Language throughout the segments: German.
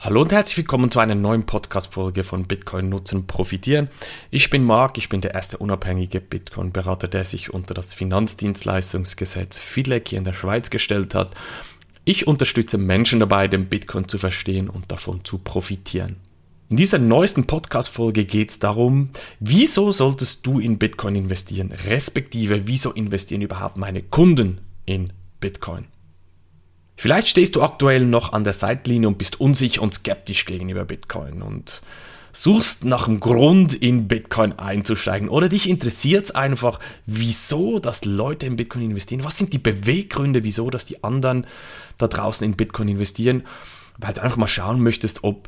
Hallo und herzlich willkommen zu einer neuen Podcast-Folge von Bitcoin Nutzen Profitieren. Ich bin Marc, ich bin der erste unabhängige Bitcoin-Berater, der sich unter das Finanzdienstleistungsgesetz FIDLEG hier in der Schweiz gestellt hat. Ich unterstütze Menschen dabei, den Bitcoin zu verstehen und davon zu profitieren. In dieser neuesten Podcast-Folge geht es darum, wieso solltest du in Bitcoin investieren, respektive wieso investieren überhaupt meine Kunden in Bitcoin. Vielleicht stehst du aktuell noch an der Seitlinie und bist unsicher und skeptisch gegenüber Bitcoin und suchst nach einem Grund in Bitcoin einzusteigen oder dich interessiert es einfach, wieso dass Leute in Bitcoin investieren, was sind die Beweggründe, wieso dass die anderen da draußen in Bitcoin investieren, weil du einfach mal schauen möchtest, ob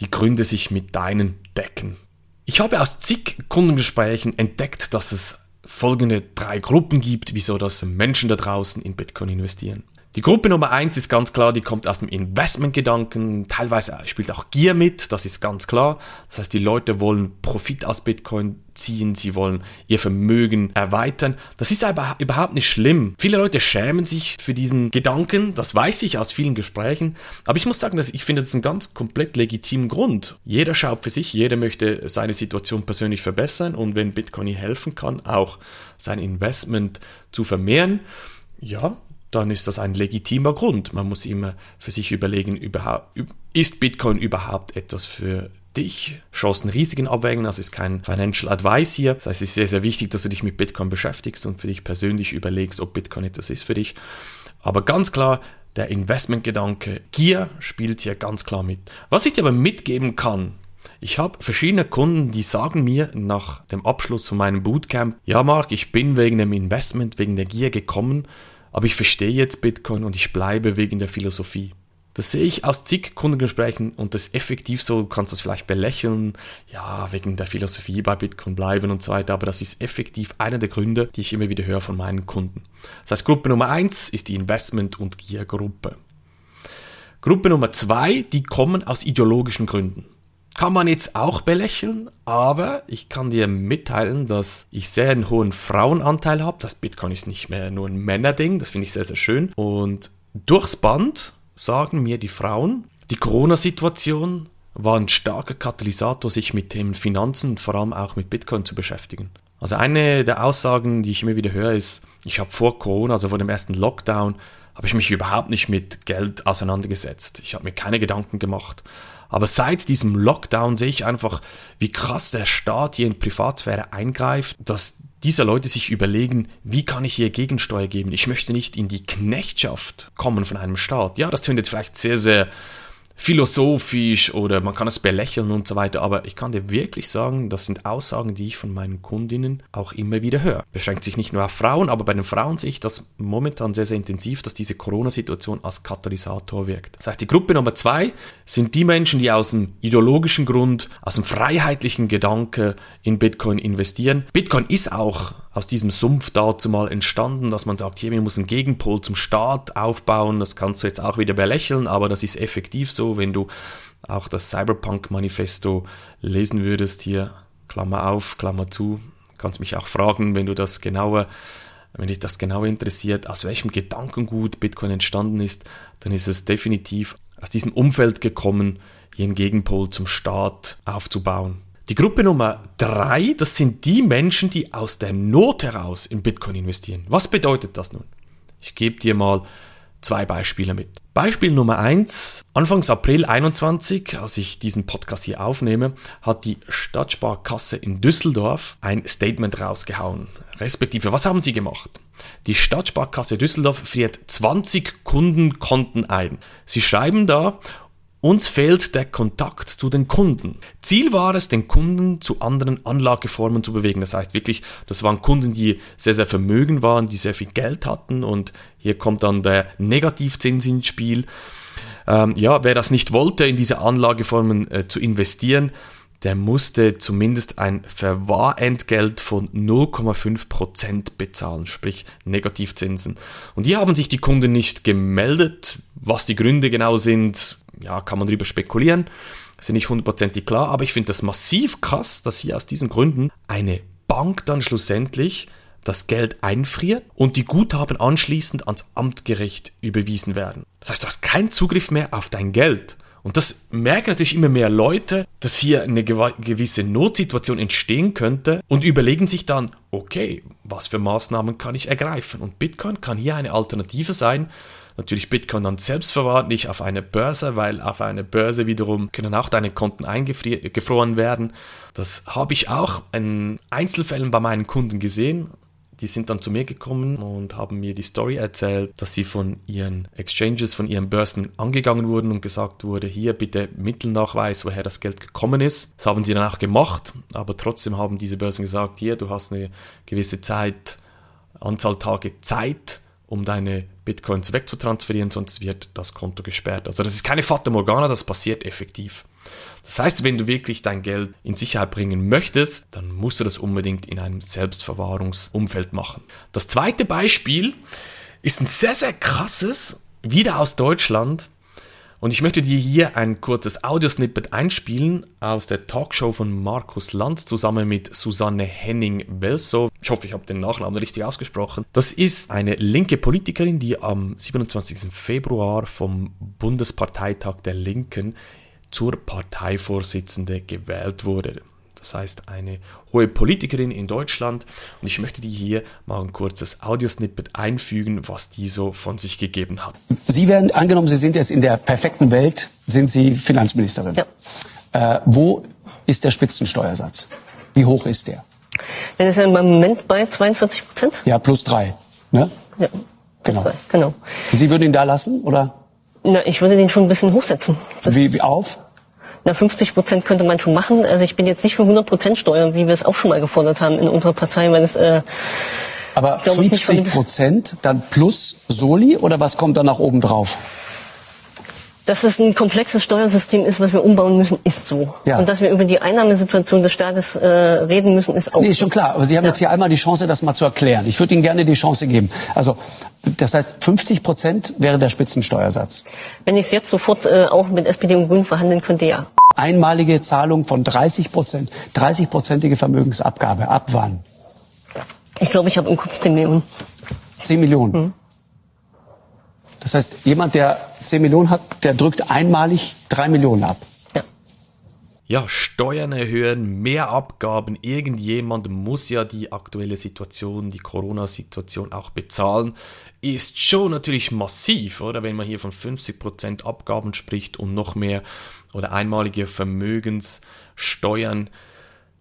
die Gründe sich mit deinen decken. Ich habe aus zig Kundengesprächen entdeckt, dass es folgende drei Gruppen gibt, wieso dass Menschen da draußen in Bitcoin investieren. Die Gruppe Nummer eins ist ganz klar, die kommt aus dem Investmentgedanken. Teilweise spielt auch Gier mit, das ist ganz klar. Das heißt, die Leute wollen Profit aus Bitcoin ziehen, sie wollen ihr Vermögen erweitern. Das ist aber überhaupt nicht schlimm. Viele Leute schämen sich für diesen Gedanken, das weiß ich aus vielen Gesprächen. Aber ich muss sagen, dass ich finde das einen ganz komplett legitimen Grund. Jeder schaut für sich, jeder möchte seine Situation persönlich verbessern und wenn Bitcoin ihr helfen kann, auch sein Investment zu vermehren, ja, dann ist das ein legitimer Grund. Man muss immer für sich überlegen, ist Bitcoin überhaupt etwas für dich? Chancen, Risiken abwägen, das ist kein Financial Advice hier. Das heißt, es ist sehr, sehr wichtig, dass du dich mit Bitcoin beschäftigst und für dich persönlich überlegst, ob Bitcoin etwas ist für dich. Aber ganz klar, der Investmentgedanke, Gier spielt hier ganz klar mit. Was ich dir aber mitgeben kann, ich habe verschiedene Kunden, die sagen mir nach dem Abschluss von meinem Bootcamp, ja Marc, ich bin wegen dem Investment, wegen der Gier gekommen aber ich verstehe jetzt Bitcoin und ich bleibe wegen der Philosophie. Das sehe ich aus zig Kundengesprächen und das ist effektiv so, du kannst das vielleicht belächeln, ja, wegen der Philosophie bei Bitcoin bleiben und so weiter, aber das ist effektiv einer der Gründe, die ich immer wieder höre von meinen Kunden. Das heißt, Gruppe Nummer eins ist die Investment- und Gier-Gruppe. Gruppe Nummer zwei, die kommen aus ideologischen Gründen. Kann man jetzt auch belächeln, aber ich kann dir mitteilen, dass ich sehr einen hohen Frauenanteil habe. Das Bitcoin ist nicht mehr nur ein Männerding, das finde ich sehr, sehr schön. Und durchs Band sagen mir die Frauen, die Corona-Situation war ein starker Katalysator, sich mit Themen Finanzen und vor allem auch mit Bitcoin zu beschäftigen. Also eine der Aussagen, die ich immer wieder höre, ist, ich habe vor Corona, also vor dem ersten Lockdown, habe ich mich überhaupt nicht mit Geld auseinandergesetzt. Ich habe mir keine Gedanken gemacht. Aber seit diesem Lockdown sehe ich einfach, wie krass der Staat hier in Privatsphäre eingreift, dass diese Leute sich überlegen, wie kann ich hier Gegensteuer geben? Ich möchte nicht in die Knechtschaft kommen von einem Staat. Ja, das klingt jetzt vielleicht sehr, sehr philosophisch oder man kann es belächeln und so weiter, aber ich kann dir wirklich sagen, das sind Aussagen, die ich von meinen Kundinnen auch immer wieder höre. Beschränkt sich nicht nur auf Frauen, aber bei den Frauen sehe ich das momentan sehr, sehr intensiv, dass diese Corona-Situation als Katalysator wirkt. Das heißt, die Gruppe Nummer zwei sind die Menschen, die aus dem ideologischen Grund, aus dem freiheitlichen Gedanke in Bitcoin investieren. Bitcoin ist auch aus diesem Sumpf dazu mal entstanden, dass man sagt, hier, man muss einen Gegenpol zum Staat aufbauen. Das kannst du jetzt auch wieder belächeln, aber das ist effektiv so, wenn du auch das Cyberpunk-Manifesto lesen würdest, hier, Klammer auf, Klammer zu, kannst mich auch fragen, wenn du das genauer, wenn dich das genauer interessiert, aus welchem Gedankengut Bitcoin entstanden ist, dann ist es definitiv aus diesem Umfeld gekommen, hier einen Gegenpol zum Staat aufzubauen. Die Gruppe Nummer drei, das sind die Menschen, die aus der Not heraus in Bitcoin investieren. Was bedeutet das nun? Ich gebe dir mal zwei Beispiele mit. Beispiel Nummer eins: Anfangs April 21, als ich diesen Podcast hier aufnehme, hat die Stadtsparkasse in Düsseldorf ein Statement rausgehauen. Respektive, was haben sie gemacht? Die Stadtsparkasse Düsseldorf friert 20 Kundenkonten ein. Sie schreiben da, uns fehlt der Kontakt zu den Kunden. Ziel war es, den Kunden zu anderen Anlageformen zu bewegen. Das heißt wirklich, das waren Kunden, die sehr, sehr vermögen waren, die sehr viel Geld hatten und hier kommt dann der Negativzins ins Spiel. Ähm, ja, wer das nicht wollte, in diese Anlageformen äh, zu investieren, der musste zumindest ein Verwahrentgelt von 0,5% bezahlen, sprich Negativzinsen. Und hier haben sich die Kunden nicht gemeldet. Was die Gründe genau sind, ja, kann man darüber spekulieren, sind nicht hundertprozentig klar, aber ich finde das massiv krass, dass hier aus diesen Gründen eine Bank dann schlussendlich das Geld einfriert und die Guthaben anschließend ans Amtgericht überwiesen werden. Das heißt, du hast keinen Zugriff mehr auf dein Geld. Und das merken natürlich immer mehr Leute, dass hier eine gewisse Notsituation entstehen könnte und überlegen sich dann, okay, was für Maßnahmen kann ich ergreifen? Und Bitcoin kann hier eine Alternative sein. Natürlich Bitcoin dann selbst verwahrt, nicht auf eine Börse, weil auf eine Börse wiederum können auch deine Konten eingefroren werden. Das habe ich auch in Einzelfällen bei meinen Kunden gesehen die sind dann zu mir gekommen und haben mir die Story erzählt, dass sie von ihren Exchanges, von ihren Börsen angegangen wurden und gesagt wurde, hier bitte Mittelnachweis, woher das Geld gekommen ist. Das haben sie dann auch gemacht, aber trotzdem haben diese Börsen gesagt, hier, du hast eine gewisse Zeit, Anzahl Tage Zeit, um deine Bitcoins wegzutransferieren, sonst wird das Konto gesperrt. Also das ist keine Fata Morgana, das passiert effektiv. Das heißt, wenn du wirklich dein Geld in Sicherheit bringen möchtest, dann musst du das unbedingt in einem Selbstverwahrungsumfeld machen. Das zweite Beispiel ist ein sehr, sehr krasses, wieder aus Deutschland. Und ich möchte dir hier ein kurzes Audiosnippet einspielen aus der Talkshow von Markus Lanz zusammen mit Susanne Henning-Welsow. Ich hoffe, ich habe den Nachnamen richtig ausgesprochen. Das ist eine linke Politikerin, die am 27. Februar vom Bundesparteitag der Linken zur Parteivorsitzende gewählt wurde. Das heißt, eine hohe Politikerin in Deutschland. Und ich möchte dir hier mal ein kurzes Audiosnippet einfügen, was die so von sich gegeben hat. Sie werden, angenommen, Sie sind jetzt in der perfekten Welt, sind Sie Finanzministerin. Ja. Äh, wo ist der Spitzensteuersatz? Wie hoch ist der? Der ist ja im Moment bei 42 Prozent. Ja, plus drei. Ne? Ja. Genau. genau. Und Sie würden ihn da lassen, oder? Na, ich würde den schon ein bisschen hochsetzen. wie, wie auf? Na, 50 Prozent könnte man schon machen. Also ich bin jetzt nicht für 100 Prozent Steuern, wie wir es auch schon mal gefordert haben in unserer Partei, weil es äh, aber 50 Prozent dann plus Soli oder was kommt da nach oben drauf? Dass es ein komplexes Steuersystem ist, was wir umbauen müssen, ist so. Ja. Und dass wir über die Einnahmesituation des Staates äh, reden müssen, ist auch nee, ist schon klar. Aber Sie haben ja. jetzt hier einmal die Chance, das mal zu erklären. Ich würde Ihnen gerne die Chance geben. Also das heißt, 50 Prozent wäre der Spitzensteuersatz. Wenn ich es jetzt sofort äh, auch mit SPD und Grünen verhandeln könnte, ja. Einmalige Zahlung von 30 Prozent, 30-prozentige Vermögensabgabe. Ab wann? Ich glaube, ich habe im Kopf 10 Millionen. 10 Millionen? Hm. Das heißt, jemand, der 10 Millionen hat, der drückt einmalig 3 Millionen ab. Ja. Ja, Steuern erhöhen, mehr Abgaben. Irgendjemand muss ja die aktuelle Situation, die Corona-Situation auch bezahlen. Ist schon natürlich massiv, oder? Wenn man hier von 50% Abgaben spricht und noch mehr oder einmalige Vermögenssteuern.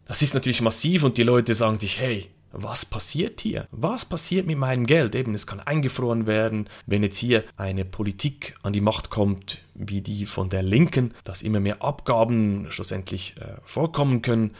Das ist natürlich massiv und die Leute sagen sich, hey, was passiert hier? Was passiert mit meinem Geld? Eben, es kann eingefroren werden, wenn jetzt hier eine Politik an die Macht kommt, wie die von der Linken, dass immer mehr Abgaben schlussendlich äh, vorkommen können.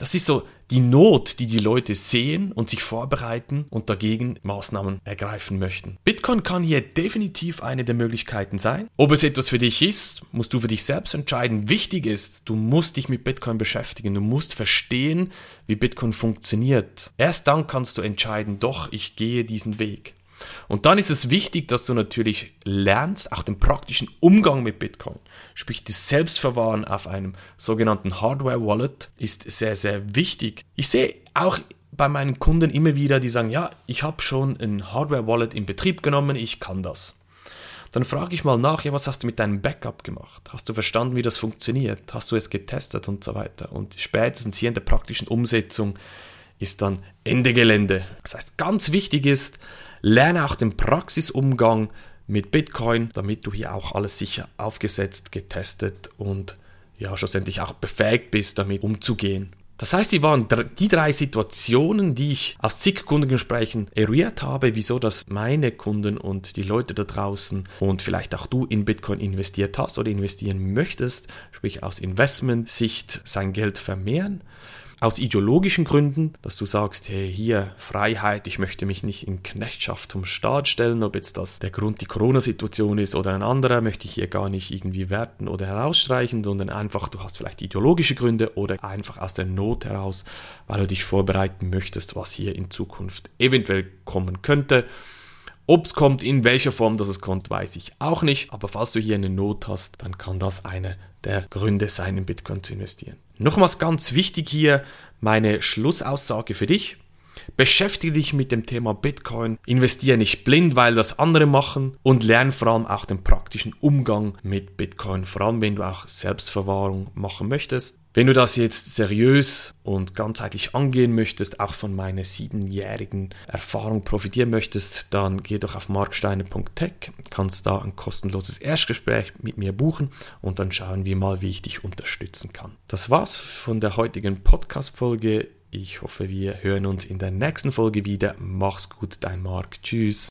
Das ist so die Not, die die Leute sehen und sich vorbereiten und dagegen Maßnahmen ergreifen möchten. Bitcoin kann hier definitiv eine der Möglichkeiten sein. Ob es etwas für dich ist, musst du für dich selbst entscheiden. Wichtig ist, du musst dich mit Bitcoin beschäftigen. Du musst verstehen, wie Bitcoin funktioniert. Erst dann kannst du entscheiden, doch, ich gehe diesen Weg. Und dann ist es wichtig, dass du natürlich lernst, auch den praktischen Umgang mit Bitcoin. Sprich, das Selbstverwahren auf einem sogenannten Hardware-Wallet ist sehr, sehr wichtig. Ich sehe auch bei meinen Kunden immer wieder, die sagen, ja, ich habe schon ein Hardware-Wallet in Betrieb genommen, ich kann das. Dann frage ich mal nach, ja, was hast du mit deinem Backup gemacht? Hast du verstanden, wie das funktioniert? Hast du es getestet und so weiter? Und spätestens hier in der praktischen Umsetzung ist dann Ende Gelände. Das heißt, ganz wichtig ist, Lerne auch den Praxisumgang mit Bitcoin, damit du hier auch alles sicher aufgesetzt, getestet und ja, schlussendlich auch befähigt bist, damit umzugehen. Das heißt, die waren die drei Situationen, die ich aus zig Kundengesprächen eruiert habe, wieso dass meine Kunden und die Leute da draußen und vielleicht auch du in Bitcoin investiert hast oder investieren möchtest, sprich aus Investment-Sicht sein Geld vermehren aus ideologischen Gründen, dass du sagst, hey, hier Freiheit, ich möchte mich nicht in Knechtschaft vom Staat stellen, ob jetzt das der Grund die Corona-Situation ist oder ein anderer, möchte ich hier gar nicht irgendwie werten oder herausstreichen, sondern einfach, du hast vielleicht ideologische Gründe oder einfach aus der Not heraus, weil du dich vorbereiten möchtest, was hier in Zukunft eventuell kommen könnte. Ob es kommt, in welcher Form das es kommt, weiß ich auch nicht. Aber falls du hier eine Not hast, dann kann das eine der Gründe sein, in Bitcoin zu investieren. Nochmals ganz wichtig hier meine Schlussaussage für dich. Beschäftige dich mit dem Thema Bitcoin, investiere nicht blind, weil das andere machen und lerne vor allem auch den praktischen Umgang mit Bitcoin, vor allem wenn du auch Selbstverwahrung machen möchtest. Wenn du das jetzt seriös und ganzheitlich angehen möchtest, auch von meiner siebenjährigen Erfahrung profitieren möchtest, dann geh doch auf marksteine.tech, kannst da ein kostenloses Erstgespräch mit mir buchen und dann schauen wir mal, wie ich dich unterstützen kann. Das war's von der heutigen Podcast-Folge. Ich hoffe, wir hören uns in der nächsten Folge wieder. Mach's gut, dein Marc. Tschüss.